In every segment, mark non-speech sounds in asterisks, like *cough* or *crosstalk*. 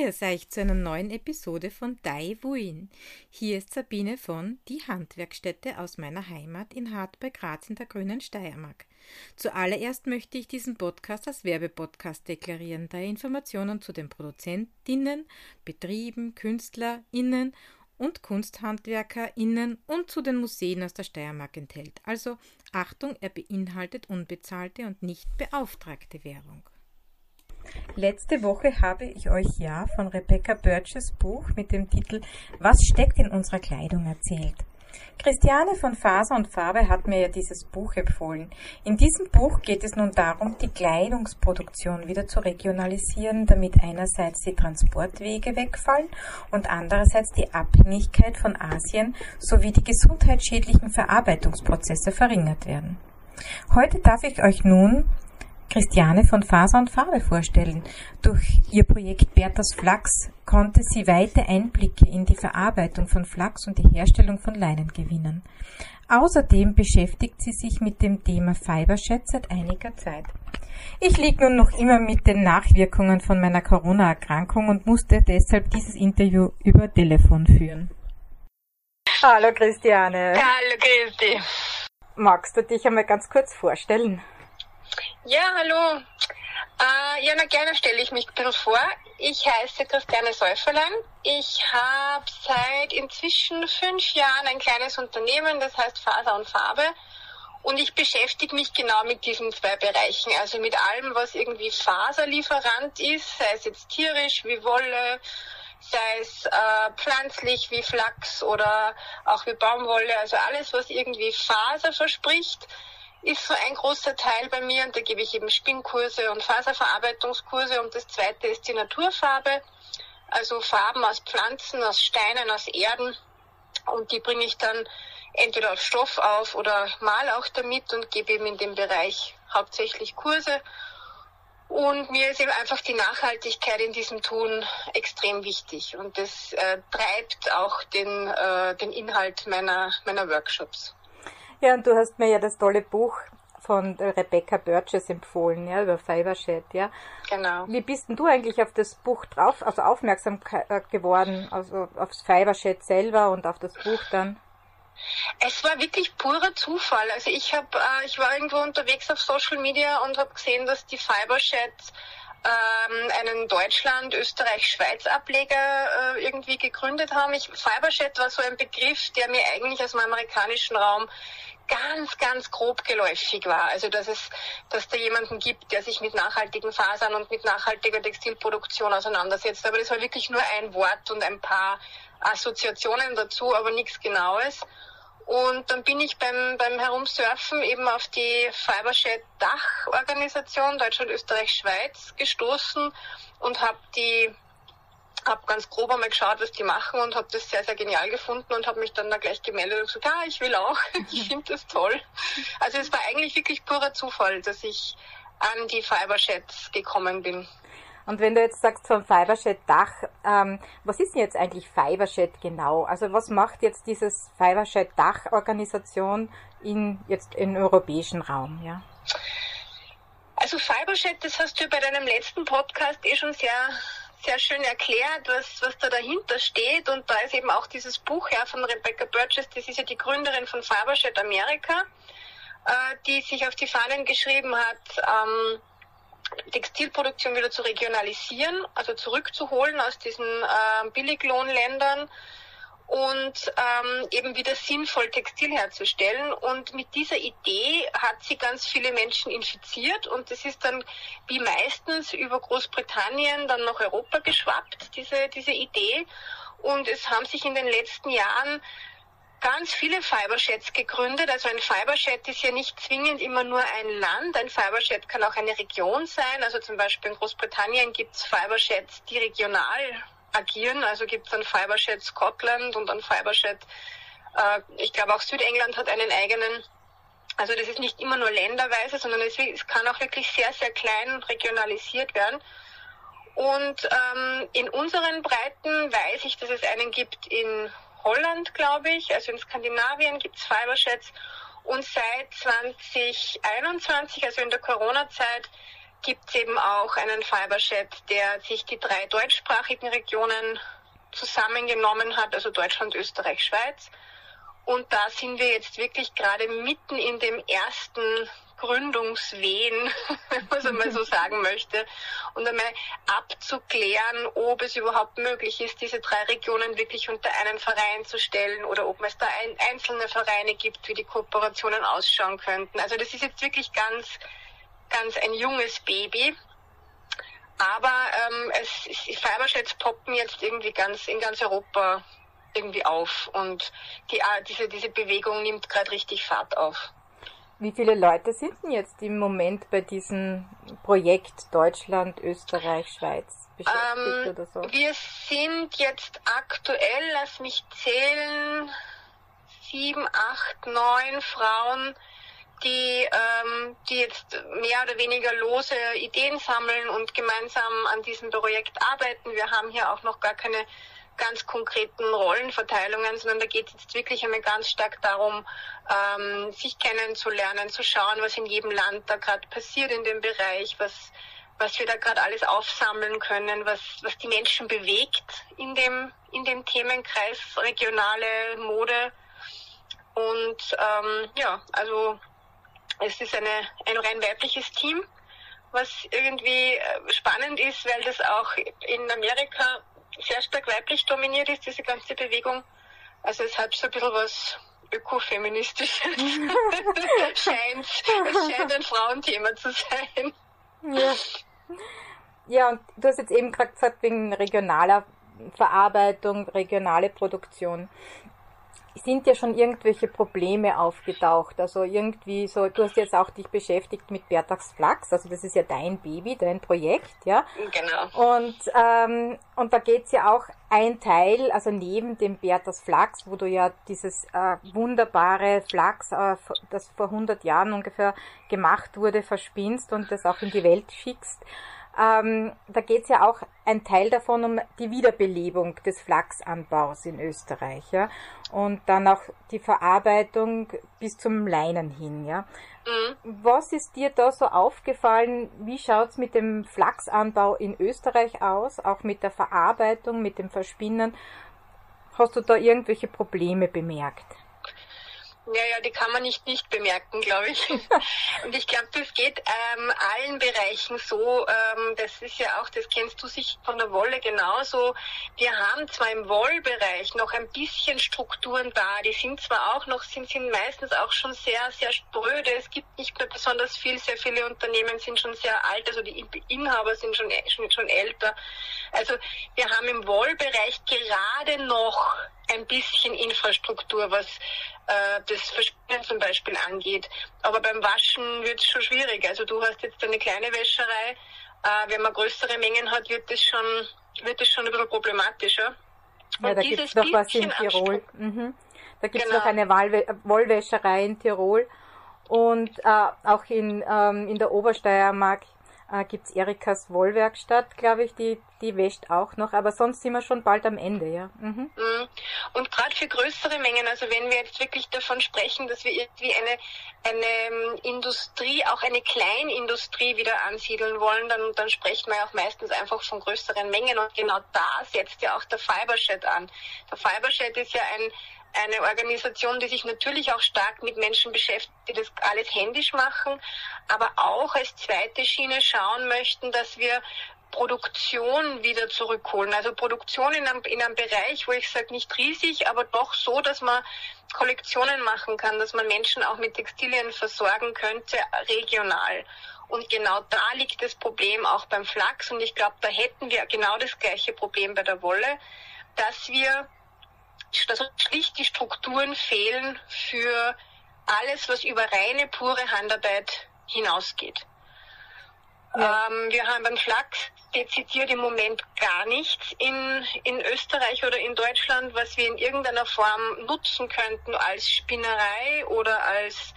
grüß euch zu einer neuen Episode von Dai Wuin. Hier ist Sabine von Die Handwerkstätte aus meiner Heimat in Hart bei Graz in der grünen Steiermark. Zuallererst möchte ich diesen Podcast als Werbepodcast deklarieren, da er Informationen zu den Produzentinnen, Betrieben, KünstlerInnen und KunsthandwerkerInnen und zu den Museen aus der Steiermark enthält. Also Achtung, er beinhaltet unbezahlte und nicht beauftragte Werbung. Letzte Woche habe ich euch ja von Rebecca Birches Buch mit dem Titel Was steckt in unserer Kleidung erzählt. Christiane von Faser und Farbe hat mir ja dieses Buch empfohlen. In diesem Buch geht es nun darum, die Kleidungsproduktion wieder zu regionalisieren, damit einerseits die Transportwege wegfallen und andererseits die Abhängigkeit von Asien sowie die gesundheitsschädlichen Verarbeitungsprozesse verringert werden. Heute darf ich euch nun Christiane von Faser und Farbe vorstellen. Durch ihr Projekt Berthas Flachs konnte sie weite Einblicke in die Verarbeitung von Flachs und die Herstellung von Leinen gewinnen. Außerdem beschäftigt sie sich mit dem Thema Fibershed seit einiger Zeit. Ich liege nun noch immer mit den Nachwirkungen von meiner Corona-Erkrankung und musste deshalb dieses Interview über Telefon führen. Hallo Christiane. Hallo Christi. Magst du dich einmal ganz kurz vorstellen? Ja, hallo. Äh, ja, na gerne stelle ich mich ein bisschen vor. Ich heiße Christiane Säuferlein. Ich habe seit inzwischen fünf Jahren ein kleines Unternehmen, das heißt Faser und Farbe. Und ich beschäftige mich genau mit diesen zwei Bereichen, also mit allem, was irgendwie Faserlieferant ist, sei es jetzt tierisch wie Wolle, sei es äh, pflanzlich wie Flachs oder auch wie Baumwolle, also alles, was irgendwie Faser verspricht ist so ein großer Teil bei mir und da gebe ich eben Spinnkurse und Faserverarbeitungskurse und das zweite ist die Naturfarbe, also Farben aus Pflanzen, aus Steinen, aus Erden und die bringe ich dann entweder als Stoff auf oder mal auch damit und gebe eben in dem Bereich hauptsächlich Kurse. Und mir ist eben einfach die Nachhaltigkeit in diesem Tun extrem wichtig und das äh, treibt auch den, äh, den Inhalt meiner, meiner Workshops. Ja, und du hast mir ja das tolle Buch von Rebecca Burgess empfohlen, ja, über Fibershed, ja. Genau. Wie bist denn du eigentlich auf das Buch drauf, also aufmerksam äh, geworden, also aufs Fibershed selber und auf das Buch dann? Es war wirklich purer Zufall. Also ich habe, äh, ich war irgendwo unterwegs auf Social Media und habe gesehen, dass die Fibershed ähm, einen Deutschland, Österreich, Schweiz Ableger äh, irgendwie gegründet haben. Ich, Fibershed war so ein Begriff, der mir eigentlich aus dem amerikanischen Raum ganz, ganz grob geläufig war. Also dass es, dass da jemanden gibt, der sich mit nachhaltigen Fasern und mit nachhaltiger Textilproduktion auseinandersetzt. Aber das war wirklich nur ein Wort und ein paar Assoziationen dazu, aber nichts Genaues. Und dann bin ich beim, beim Herumsurfen eben auf die Fibershed Dachorganisation Deutschland, Österreich, Schweiz gestoßen und habe die habe ganz grob einmal geschaut, was die machen und habe das sehr, sehr genial gefunden und habe mich dann da gleich gemeldet und gesagt, ah, ich will auch, *laughs* ich finde das toll. Also es war eigentlich wirklich purer Zufall, dass ich an die Fibersheds gekommen bin. Und wenn du jetzt sagst vom Fibershed Dach, ähm, was ist denn jetzt eigentlich Fibershed genau? Also was macht jetzt dieses Fibershed Dach Organisation in jetzt im europäischen Raum, ja? Also Fibershed, das hast du bei deinem letzten Podcast eh schon sehr sehr schön erklärt, was, was da dahinter steht. Und da ist eben auch dieses Buch ja, von Rebecca Burgess, das ist ja die Gründerin von Fibershed Amerika, äh, die sich auf die Fahnen geschrieben hat, ähm, Textilproduktion wieder zu regionalisieren, also zurückzuholen aus diesen äh, Billiglohnländern und ähm, eben wieder sinnvoll Textil herzustellen. Und mit dieser Idee hat sie ganz viele Menschen infiziert und das ist dann wie meistens über Großbritannien dann nach Europa geschwappt, diese, diese Idee. Und es haben sich in den letzten Jahren ganz viele Fibersheds gegründet. Also ein Fibershed ist ja nicht zwingend immer nur ein Land. Ein Fibershed kann auch eine Region sein. Also zum Beispiel in Großbritannien gibt es Fibersheds, die regional agieren. Also gibt es ein Fibershed Scotland und ein Fibershed, äh, ich glaube auch Südengland hat einen eigenen. Also das ist nicht immer nur länderweise, sondern es, es kann auch wirklich sehr, sehr klein regionalisiert werden. Und ähm, in unseren Breiten weiß ich, dass es einen gibt in Holland, glaube ich, also in Skandinavien gibt es Fibersheds. Und seit 2021, also in der Corona-Zeit, gibt es eben auch einen Fibershed, der sich die drei deutschsprachigen Regionen zusammengenommen hat, also Deutschland, Österreich, Schweiz. Und da sind wir jetzt wirklich gerade mitten in dem ersten Gründungswehen, *laughs* wenn man es mal so *laughs* sagen möchte, und einmal abzuklären, ob es überhaupt möglich ist, diese drei Regionen wirklich unter einen Verein zu stellen oder ob es da ein, einzelne Vereine gibt, wie die Kooperationen ausschauen könnten. Also das ist jetzt wirklich ganz, ganz ein junges Baby. Aber ähm, es, die Fibersheds poppen jetzt irgendwie ganz in ganz Europa irgendwie auf und die, ah, diese, diese Bewegung nimmt gerade richtig Fahrt auf. Wie viele Leute sind denn jetzt im Moment bei diesem Projekt Deutschland, Österreich, Schweiz beschäftigt ähm, oder so? Wir sind jetzt aktuell, lass mich zählen, sieben, acht, neun Frauen, die, ähm, die jetzt mehr oder weniger lose Ideen sammeln und gemeinsam an diesem Projekt arbeiten. Wir haben hier auch noch gar keine ganz konkreten Rollenverteilungen, sondern da geht es jetzt wirklich einmal ganz stark darum, ähm, sich kennenzulernen, zu schauen, was in jedem Land da gerade passiert in dem Bereich, was was wir da gerade alles aufsammeln können, was, was die Menschen bewegt in dem, in dem Themenkreis regionale Mode. Und ähm, ja, also es ist eine, ein rein weibliches Team, was irgendwie äh, spannend ist, weil das auch in Amerika sehr stark weiblich dominiert ist, diese ganze Bewegung. Also es hat so ein bisschen was ökofeministisches. *laughs* scheint, es scheint ein Frauenthema zu sein. Ja. Ja, und du hast jetzt eben gerade gesagt, wegen regionaler Verarbeitung, regionale Produktion sind ja schon irgendwelche Probleme aufgetaucht. Also irgendwie so, du hast jetzt auch dich beschäftigt mit Bertax Flachs, also das ist ja dein Baby, dein Projekt, ja. Genau. Und, ähm, und da geht's ja auch ein Teil, also neben dem Bertas Flachs, wo du ja dieses äh, wunderbare Flachs, äh, das vor 100 Jahren ungefähr gemacht wurde, verspinnst und das auch in die Welt schickst. Ähm, da geht es ja auch ein Teil davon um die Wiederbelebung des Flachsanbaus in Österreich, ja, und dann auch die Verarbeitung bis zum Leinen hin, ja. Mhm. Was ist dir da so aufgefallen? Wie schaut es mit dem Flachsanbau in Österreich aus, auch mit der Verarbeitung, mit dem Verspinnen? Hast du da irgendwelche Probleme bemerkt? Ja, ja, die kann man nicht nicht bemerken, glaube ich. *laughs* Und ich glaube, das geht ähm, allen Bereichen so. Ähm, das ist ja auch, das kennst du sich von der Wolle genauso. Wir haben zwar im Wollbereich noch ein bisschen Strukturen da. Die sind zwar auch noch, sind, sind meistens auch schon sehr, sehr spröde. Es gibt nicht mehr besonders viel. Sehr viele Unternehmen sind schon sehr alt. Also die Inhaber sind schon, schon, schon älter. Also wir haben im Wollbereich gerade noch ein bisschen Infrastruktur, was äh, das Verspinnen zum Beispiel angeht. Aber beim Waschen wird es schon schwierig. Also du hast jetzt eine kleine Wäscherei. Äh, wenn man größere Mengen hat, wird das schon, wird das schon ein bisschen problematischer. Ja, da gibt es noch was in Tirol. Mhm. Da gibt es genau. noch eine Wollwäscherei in Tirol und äh, auch in, ähm, in der Obersteiermark äh, gibt Erikas Wollwerkstatt, glaube ich, die, die wäscht auch noch, aber sonst sind wir schon bald am Ende, ja. Mhm. mhm. Und gerade für größere Mengen, also wenn wir jetzt wirklich davon sprechen, dass wir irgendwie eine, eine ähm, Industrie, auch eine Kleinindustrie wieder ansiedeln wollen, dann, dann sprechen wir ja auch meistens einfach von größeren Mengen und genau da setzt ja auch der Fibershed an. Der Fibershed ist ja ein eine Organisation, die sich natürlich auch stark mit Menschen beschäftigt, die das alles händisch machen, aber auch als zweite Schiene schauen möchten, dass wir Produktion wieder zurückholen. Also Produktion in einem, in einem Bereich, wo ich sage, nicht riesig, aber doch so, dass man Kollektionen machen kann, dass man Menschen auch mit Textilien versorgen könnte, regional. Und genau da liegt das Problem auch beim Flachs. Und ich glaube, da hätten wir genau das gleiche Problem bei der Wolle, dass wir dass uns schlicht die Strukturen fehlen für alles, was über reine, pure Handarbeit hinausgeht. Ja. Ähm, wir haben beim Flachs dezidiert im Moment gar nichts in, in Österreich oder in Deutschland, was wir in irgendeiner Form nutzen könnten als Spinnerei oder als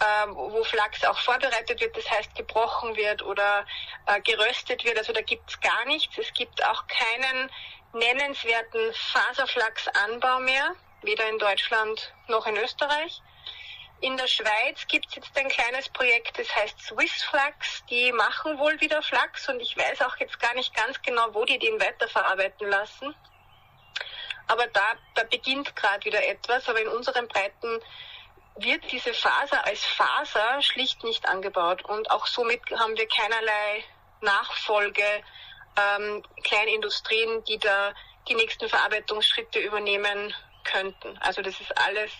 äh, wo Flachs auch vorbereitet wird, das heißt gebrochen wird oder äh, geröstet wird. Also da gibt's gar nichts. Es gibt auch keinen nennenswerten Faserflachsanbau mehr, weder in Deutschland noch in Österreich. In der Schweiz gibt es jetzt ein kleines Projekt, das heißt Swiss Flax. Die machen wohl wieder Flachs und ich weiß auch jetzt gar nicht ganz genau, wo die den weiterverarbeiten lassen. Aber da, da beginnt gerade wieder etwas. Aber in unseren Breiten wird diese Faser als Faser schlicht nicht angebaut. Und auch somit haben wir keinerlei Nachfolge, ähm, Kleinindustrien, die da die nächsten Verarbeitungsschritte übernehmen könnten. Also das ist alles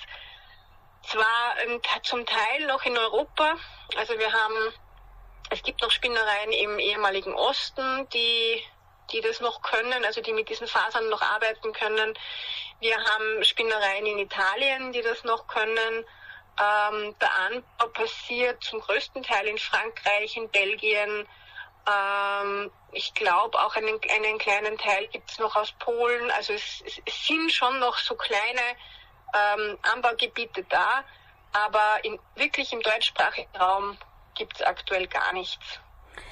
zwar ähm, zum Teil noch in Europa. Also wir haben, es gibt noch Spinnereien im ehemaligen Osten, die die das noch können, also die mit diesen Fasern noch arbeiten können. Wir haben Spinnereien in Italien, die das noch können. Ähm, der Anbau passiert zum größten Teil in Frankreich, in Belgien. Ähm, ich glaube, auch einen, einen kleinen Teil gibt es noch aus Polen. Also es, es, sind schon noch so kleine ähm, Anbaugebiete da, aber in, wirklich im deutschsprachigen Raum gibt es aktuell gar nichts,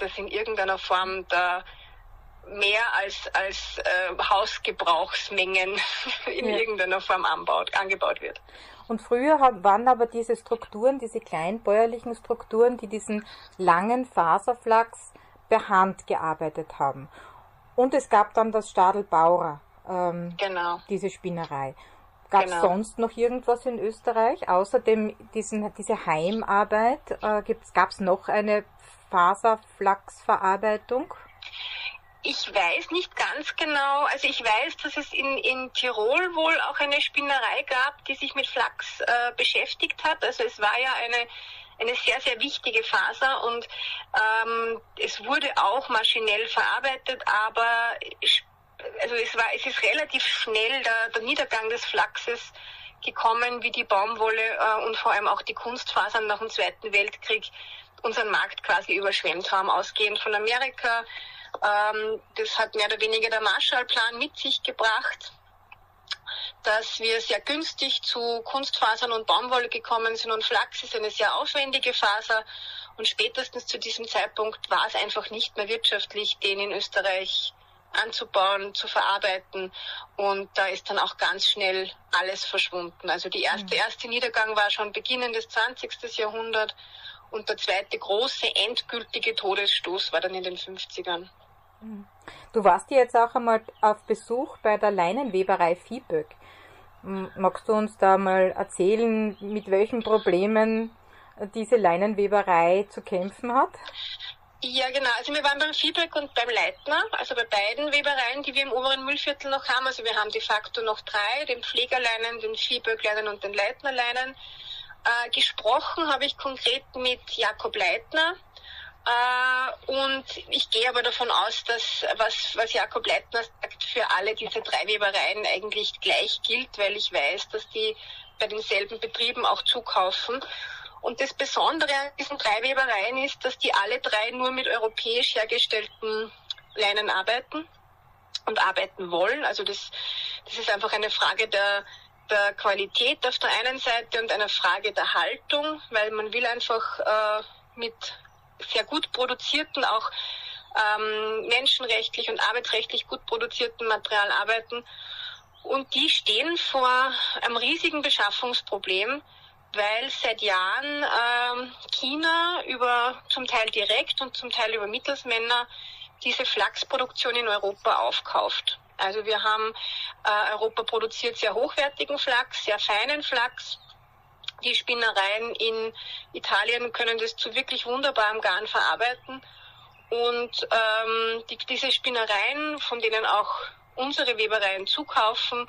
das in irgendeiner Form da mehr als, als äh, Hausgebrauchsmengen *laughs* in ja. irgendeiner Form anbaut, angebaut wird. Und früher waren aber diese Strukturen, diese kleinbäuerlichen Strukturen, die diesen langen Faserflachs per Hand gearbeitet haben. Und es gab dann das Stadel Bauer, ähm, genau. diese Spinnerei. Gab es genau. sonst noch irgendwas in Österreich, außerdem diesen, diese Heimarbeit? Äh, Gab es noch eine Faserflachsverarbeitung? Ich weiß nicht ganz genau. Also ich weiß, dass es in, in Tirol wohl auch eine Spinnerei gab, die sich mit Flachs äh, beschäftigt hat. Also es war ja eine eine sehr, sehr wichtige Faser und ähm, es wurde auch maschinell verarbeitet, aber also es war, es ist relativ schnell der, der Niedergang des Flachses gekommen, wie die Baumwolle äh, und vor allem auch die Kunstfasern nach dem Zweiten Weltkrieg unseren Markt quasi überschwemmt haben, ausgehend von Amerika, ähm, das hat mehr oder weniger der Marshallplan mit sich gebracht, dass wir sehr günstig zu Kunstfasern und Baumwolle gekommen sind und Flachs ist eine sehr aufwendige Faser und spätestens zu diesem Zeitpunkt war es einfach nicht mehr wirtschaftlich, den in Österreich anzubauen, zu verarbeiten. Und da ist dann auch ganz schnell alles verschwunden. Also die erste, mhm. erste Niedergang war schon Beginn des 20. Jahrhunderts und der zweite große endgültige Todesstoß war dann in den 50ern. Du warst ja jetzt auch einmal auf Besuch bei der Leinenweberei Viehböck. Magst du uns da mal erzählen, mit welchen Problemen diese Leinenweberei zu kämpfen hat? Ja, genau. Also wir waren beim Viehböck und beim Leitner, also bei beiden Webereien, die wir im oberen Müllviertel noch haben. Also wir haben de facto noch drei, den Pflegerleinen, den Viehböckleinen und den Leitnerleinen. Äh, gesprochen habe ich konkret mit Jakob Leitner, äh, und ich gehe aber davon aus, dass was, was Jakob Leitner sagt, für alle diese drei Webereien eigentlich gleich gilt, weil ich weiß, dass die bei denselben Betrieben auch zukaufen. Und das Besondere an diesen drei Webereien ist, dass die alle drei nur mit europäisch hergestellten Leinen arbeiten und arbeiten wollen. Also das, das ist einfach eine Frage der, der Qualität auf der einen Seite und eine Frage der Haltung, weil man will einfach äh, mit sehr gut produzierten, auch ähm, menschenrechtlich und arbeitsrechtlich gut produzierten Material arbeiten. Und die stehen vor einem riesigen Beschaffungsproblem, weil seit Jahren ähm, China über zum Teil direkt und zum Teil über Mittelsmänner diese Flachsproduktion in Europa aufkauft. Also wir haben äh, Europa produziert sehr hochwertigen Flachs, sehr feinen Flachs, die Spinnereien in Italien können das zu wirklich wunderbarem Garn verarbeiten. Und ähm, die, diese Spinnereien, von denen auch unsere Webereien zukaufen,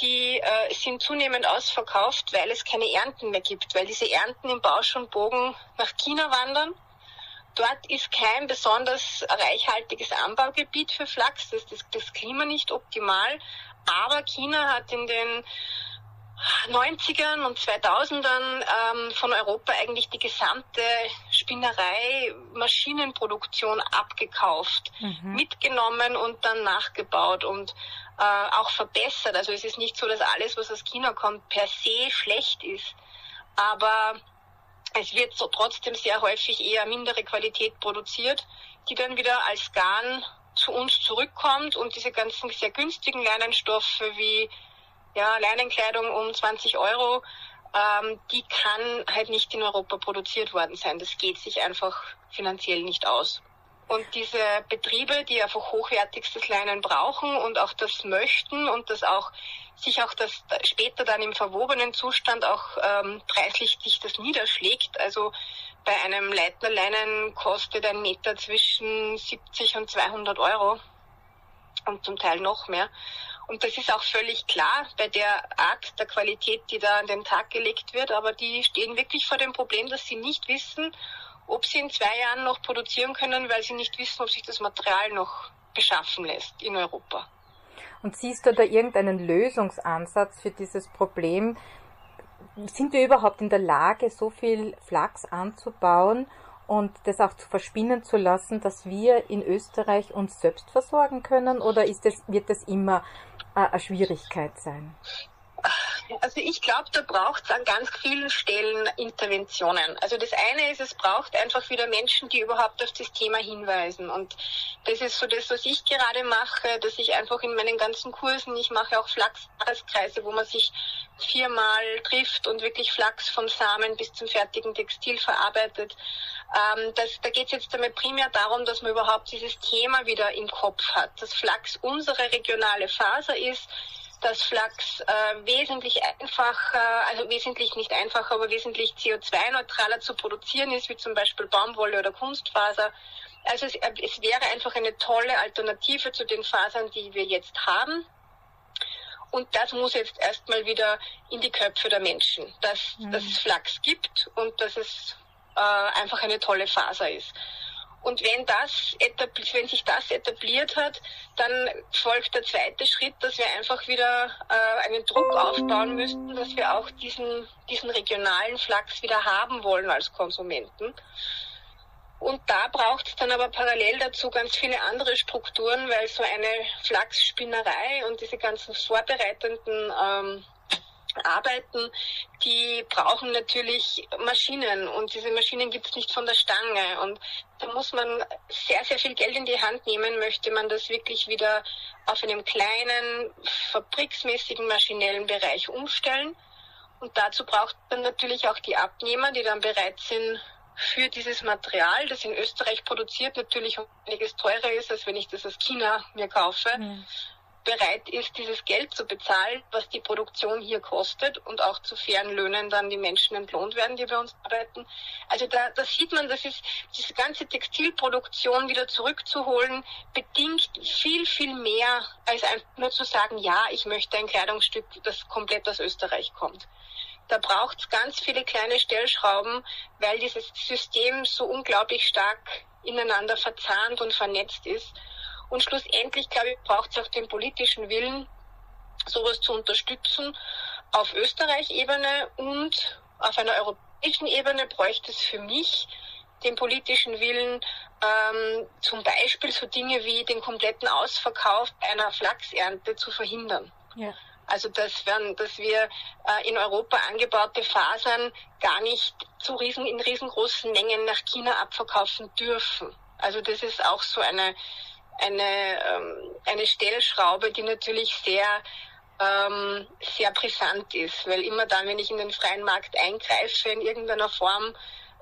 die äh, sind zunehmend ausverkauft, weil es keine Ernten mehr gibt, weil diese Ernten im Bausch und Bogen nach China wandern. Dort ist kein besonders reichhaltiges Anbaugebiet für Flachs, das ist das, das Klima nicht optimal. Aber China hat in den 90ern und 2000ern ähm, von Europa eigentlich die gesamte Spinnerei, Maschinenproduktion abgekauft, mhm. mitgenommen und dann nachgebaut und äh, auch verbessert. Also es ist nicht so, dass alles, was aus China kommt, per se schlecht ist. Aber es wird so trotzdem sehr häufig eher mindere Qualität produziert, die dann wieder als Garn zu uns zurückkommt und diese ganzen sehr günstigen Leinenstoffe wie ja, Leinenkleidung um 20 Euro ähm, die kann halt nicht in Europa produziert worden sein. Das geht sich einfach finanziell nicht aus. Und diese Betriebe, die einfach hochwertigstes Leinen brauchen und auch das möchten und das auch sich auch das später dann im verwobenen Zustand auch ähm, preislich sich das niederschlägt. Also bei einem Leitnerleinen kostet ein Meter zwischen 70 und 200 Euro und zum Teil noch mehr. Und das ist auch völlig klar bei der Art der Qualität, die da an den Tag gelegt wird. Aber die stehen wirklich vor dem Problem, dass sie nicht wissen, ob sie in zwei Jahren noch produzieren können, weil sie nicht wissen, ob sich das Material noch beschaffen lässt in Europa. Und siehst du da irgendeinen Lösungsansatz für dieses Problem? Sind wir überhaupt in der Lage, so viel Flachs anzubauen und das auch zu verspinnen zu lassen, dass wir in Österreich uns selbst versorgen können? Oder ist das, wird das immer äh, eine Schwierigkeit sein? Also ich glaube, da braucht es an ganz vielen Stellen Interventionen. Also das eine ist, es braucht einfach wieder Menschen, die überhaupt auf das Thema hinweisen. Und das ist so das, was ich gerade mache, dass ich einfach in meinen ganzen Kursen, ich mache auch Flachskreise, wo man sich viermal trifft und wirklich Flachs vom Samen bis zum fertigen Textil verarbeitet. Ähm, das, da geht es jetzt einmal primär darum, dass man überhaupt dieses Thema wieder im Kopf hat, dass Flachs unsere regionale Faser ist, dass Flachs äh, wesentlich einfacher, also wesentlich nicht einfacher, aber wesentlich CO2-neutraler zu produzieren ist, wie zum Beispiel Baumwolle oder Kunstfaser. Also es, es wäre einfach eine tolle Alternative zu den Fasern, die wir jetzt haben. Und das muss jetzt erstmal wieder in die Köpfe der Menschen, dass, mhm. dass es Flachs gibt und dass es äh, einfach eine tolle Faser ist. Und wenn das wenn sich das etabliert hat, dann folgt der zweite Schritt, dass wir einfach wieder äh, einen Druck aufbauen müssten, dass wir auch diesen, diesen regionalen Flachs wieder haben wollen als Konsumenten. Und da braucht es dann aber parallel dazu ganz viele andere Strukturen, weil so eine Flachsspinnerei und diese ganzen vorbereitenden ähm, arbeiten, die brauchen natürlich Maschinen und diese Maschinen gibt es nicht von der Stange. Und da muss man sehr, sehr viel Geld in die Hand nehmen, möchte man das wirklich wieder auf einem kleinen, fabriksmäßigen maschinellen Bereich umstellen. Und dazu braucht man natürlich auch die Abnehmer, die dann bereit sind, für dieses Material, das in Österreich produziert, natürlich einiges teurer ist, als wenn ich das aus China mir kaufe, mhm bereit ist, dieses Geld zu bezahlen, was die Produktion hier kostet und auch zu fairen Löhnen dann die Menschen entlohnt werden, die bei uns arbeiten. Also da, da sieht man, dass es diese ganze Textilproduktion wieder zurückzuholen, bedingt viel, viel mehr, als einfach nur zu sagen, ja, ich möchte ein Kleidungsstück, das komplett aus Österreich kommt. Da braucht es ganz viele kleine Stellschrauben, weil dieses System so unglaublich stark ineinander verzahnt und vernetzt ist. Und schlussendlich, glaube ich, braucht es auch den politischen Willen, sowas zu unterstützen. Auf Österreich-Ebene und auf einer europäischen Ebene bräuchte es für mich den politischen Willen, ähm, zum Beispiel so Dinge wie den kompletten Ausverkauf einer Flachsernte zu verhindern. Ja. Also dass, wir, dass wir äh, in Europa angebaute Fasern gar nicht zu riesen, in riesengroßen Mengen nach China abverkaufen dürfen. Also das ist auch so eine eine, ähm, eine Stellschraube, die natürlich sehr ähm, sehr brisant ist, weil immer dann, wenn ich in den freien Markt eingreife in irgendeiner Form,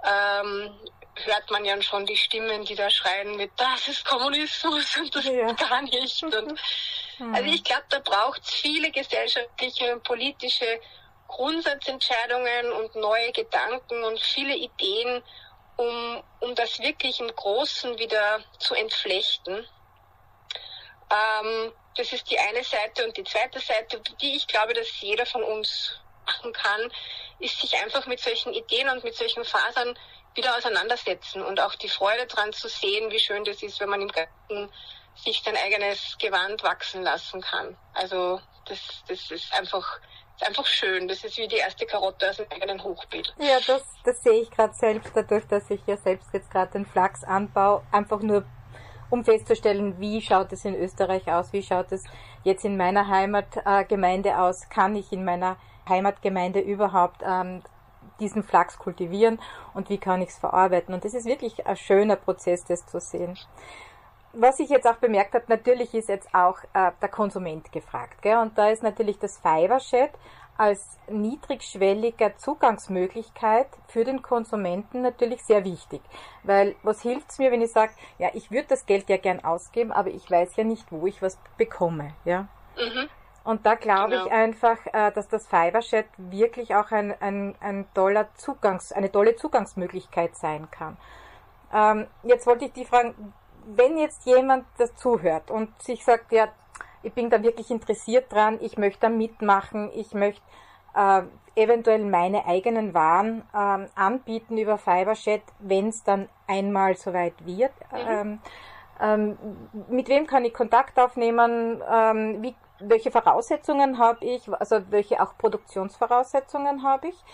ähm, hört man ja schon die Stimmen, die da schreien mit, das ist Kommunismus und das ja. gar nicht. Und, hm. Also ich glaube, da braucht es viele gesellschaftliche und politische Grundsatzentscheidungen und neue Gedanken und viele Ideen, um, um das wirklich im Großen wieder zu entflechten. Ähm, das ist die eine Seite. Und die zweite Seite, die ich glaube, dass jeder von uns machen kann, ist sich einfach mit solchen Ideen und mit solchen Fasern wieder auseinandersetzen und auch die Freude daran zu sehen, wie schön das ist, wenn man im Garten sich sein eigenes Gewand wachsen lassen kann. Also das, das ist einfach ist einfach schön. Das ist wie die erste Karotte aus dem eigenen Hochbeet. Ja, das, das sehe ich gerade selbst, dadurch, dass ich ja selbst jetzt gerade den Flachs anbaue, einfach nur um festzustellen, wie schaut es in Österreich aus, wie schaut es jetzt in meiner Heimatgemeinde aus, kann ich in meiner Heimatgemeinde überhaupt ähm, diesen Flachs kultivieren und wie kann ich es verarbeiten. Und das ist wirklich ein schöner Prozess, das zu sehen. Was ich jetzt auch bemerkt habe, natürlich ist jetzt auch äh, der Konsument gefragt. Gell? Und da ist natürlich das Fibershed als niedrigschwelliger Zugangsmöglichkeit für den Konsumenten natürlich sehr wichtig. Weil was hilft's mir, wenn ich sage, ja, ich würde das Geld ja gern ausgeben, aber ich weiß ja nicht, wo ich was bekomme. Ja? Mhm. Und da glaube genau. ich einfach, äh, dass das Fiberchat wirklich auch ein, ein, ein toller Zugangs, eine tolle Zugangsmöglichkeit sein kann. Ähm, jetzt wollte ich die fragen, wenn jetzt jemand das zuhört und sich sagt, ja, ich bin da wirklich interessiert dran, ich möchte da mitmachen, ich möchte äh, eventuell meine eigenen Waren ähm, anbieten über Fiberchat, wenn es dann einmal soweit wird. Mhm. Ähm, ähm, mit wem kann ich Kontakt aufnehmen? Ähm, wie, welche Voraussetzungen habe ich? Also welche auch Produktionsvoraussetzungen habe ich,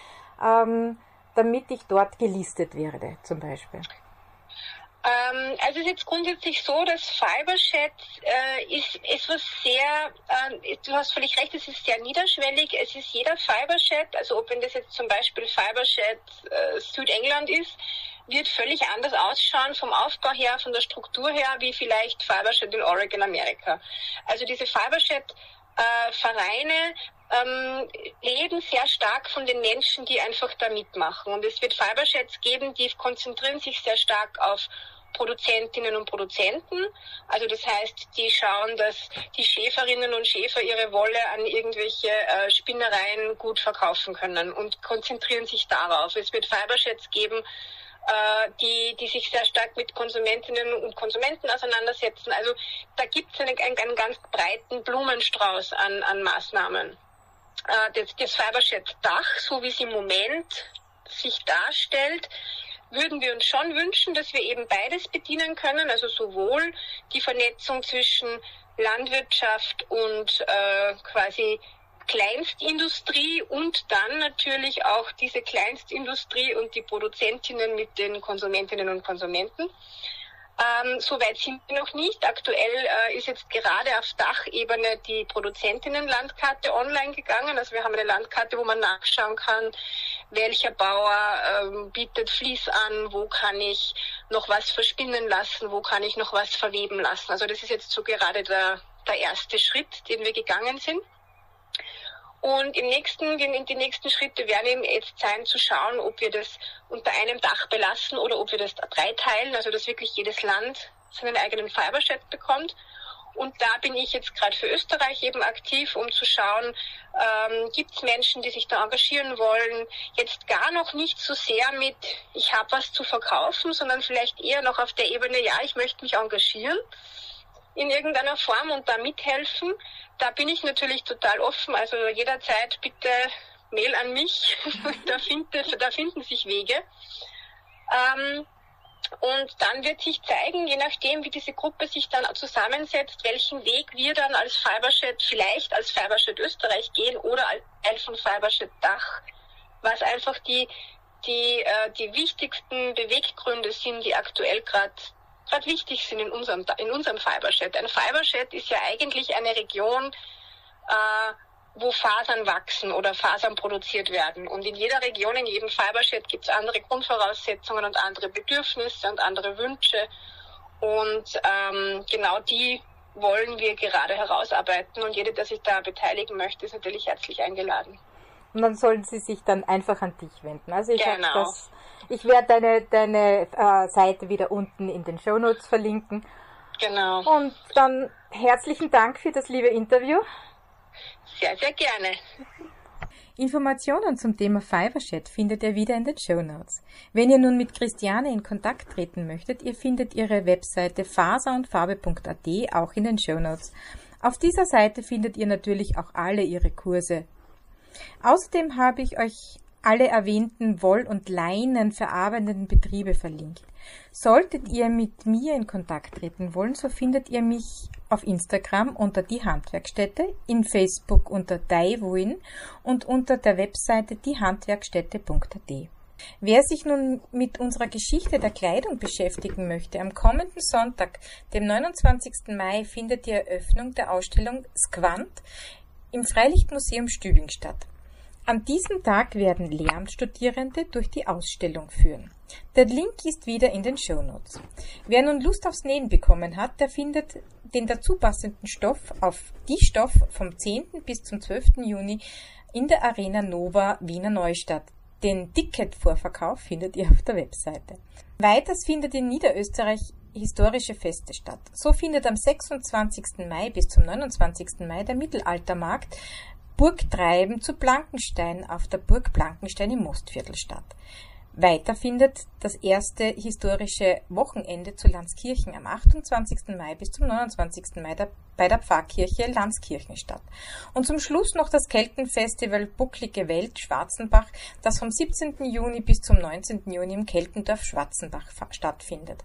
ähm, damit ich dort gelistet werde, zum Beispiel? Ähm, also es ist jetzt grundsätzlich so, dass Fiberchat äh, ist etwas sehr, äh, du hast völlig recht, es ist sehr niederschwellig. Es ist jeder Fiberchat, also ob wenn das jetzt zum Beispiel Fiberchat äh, Südengland ist, wird völlig anders ausschauen vom Aufbau her, von der Struktur her, wie vielleicht Fiberchat in Oregon, Amerika. Also diese Fiberchat äh, Vereine ähm, leben sehr stark von den Menschen, die einfach da mitmachen. Und es wird Fiberchats geben, die konzentrieren sich sehr stark auf Produzentinnen und Produzenten. Also das heißt, die schauen, dass die Schäferinnen und Schäfer ihre Wolle an irgendwelche äh, Spinnereien gut verkaufen können und konzentrieren sich darauf. Es wird Fiberchats geben, äh, die, die sich sehr stark mit Konsumentinnen und Konsumenten auseinandersetzen. Also da gibt es einen, einen, einen, ganz breiten Blumenstrauß an, an Maßnahmen. Äh, das, das Fiberchat-Dach, so wie es im Moment sich darstellt, würden wir uns schon wünschen, dass wir eben beides bedienen können, also sowohl die Vernetzung zwischen Landwirtschaft und äh, quasi Kleinstindustrie und dann natürlich auch diese Kleinstindustrie und die Produzentinnen mit den Konsumentinnen und Konsumenten. Ähm, Soweit sind wir noch nicht. Aktuell äh, ist jetzt gerade auf Dachebene die Produzentinnenlandkarte online gegangen. Also wir haben eine Landkarte, wo man nachschauen kann, welcher Bauer ähm, bietet Fließ an, wo kann ich noch was verspinnen lassen, wo kann ich noch was verweben lassen. Also das ist jetzt so gerade der, der erste Schritt, den wir gegangen sind. Und im nächsten, die nächsten Schritte werden eben jetzt sein, zu schauen, ob wir das unter einem Dach belassen oder ob wir das dreiteilen, also dass wirklich jedes Land seinen eigenen Fiberchat bekommt. Und da bin ich jetzt gerade für Österreich eben aktiv, um zu schauen, ähm, gibt es Menschen, die sich da engagieren wollen. Jetzt gar noch nicht so sehr mit, ich habe was zu verkaufen, sondern vielleicht eher noch auf der Ebene, ja, ich möchte mich engagieren in irgendeiner Form und da mithelfen. Da bin ich natürlich total offen. Also jederzeit bitte Mail an mich. *laughs* da, find, da finden sich Wege. Ähm, und dann wird sich zeigen, je nachdem, wie diese Gruppe sich dann zusammensetzt, welchen Weg wir dann als Fiberchat vielleicht als Fiberchat Österreich gehen oder als Teil von Fiberchat Dach, was einfach die, die, äh, die wichtigsten Beweggründe sind, die aktuell gerade gerade wichtig sind in unserem, in unserem Fiberchat. Ein Fiberchat ist ja eigentlich eine Region, äh, wo Fasern wachsen oder Fasern produziert werden. Und in jeder Region, in jedem Fiberchat gibt es andere Grundvoraussetzungen und andere Bedürfnisse und andere Wünsche. Und ähm, genau die wollen wir gerade herausarbeiten. Und jeder, der sich da beteiligen möchte, ist natürlich herzlich eingeladen. Und dann sollen sie sich dann einfach an dich wenden. Also ich genau. das ich werde deine, deine äh, Seite wieder unten in den Show Notes verlinken. Genau. Und dann herzlichen Dank für das liebe Interview. Sehr, sehr gerne. Informationen zum Thema Fiverchat findet ihr wieder in den Show Notes. Wenn ihr nun mit Christiane in Kontakt treten möchtet, ihr findet ihre Webseite faserundfarbe.at auch in den Show Notes. Auf dieser Seite findet ihr natürlich auch alle ihre Kurse. Außerdem habe ich euch alle erwähnten Woll- und Leinen verarbeitenden Betriebe verlinkt. Solltet ihr mit mir in Kontakt treten wollen, so findet ihr mich auf Instagram unter die Handwerkstätte, in Facebook unter Daiwuin und unter der Webseite diehandwerkstätte.at. Wer sich nun mit unserer Geschichte der Kleidung beschäftigen möchte, am kommenden Sonntag, dem 29. Mai, findet die Eröffnung der Ausstellung Squant im Freilichtmuseum Stübing statt. An diesem Tag werden Lehramtsstudierende durch die Ausstellung führen. Der Link ist wieder in den Show Notes. Wer nun Lust aufs Nähen bekommen hat, der findet den dazu passenden Stoff auf die Stoff vom 10. bis zum 12. Juni in der Arena Nova Wiener Neustadt. Den Ticketvorverkauf findet ihr auf der Webseite. Weiters findet in Niederösterreich historische Feste statt. So findet am 26. Mai bis zum 29. Mai der Mittelaltermarkt Burgtreiben zu Blankenstein auf der Burg Blankenstein im Mostviertel statt. Weiter findet das erste historische Wochenende zu Landskirchen am 28. Mai bis zum 29. Mai bei der Pfarrkirche Landskirchen statt. Und zum Schluss noch das Keltenfestival Bucklige Welt Schwarzenbach, das vom 17. Juni bis zum 19. Juni im Keltendorf Schwarzenbach stattfindet.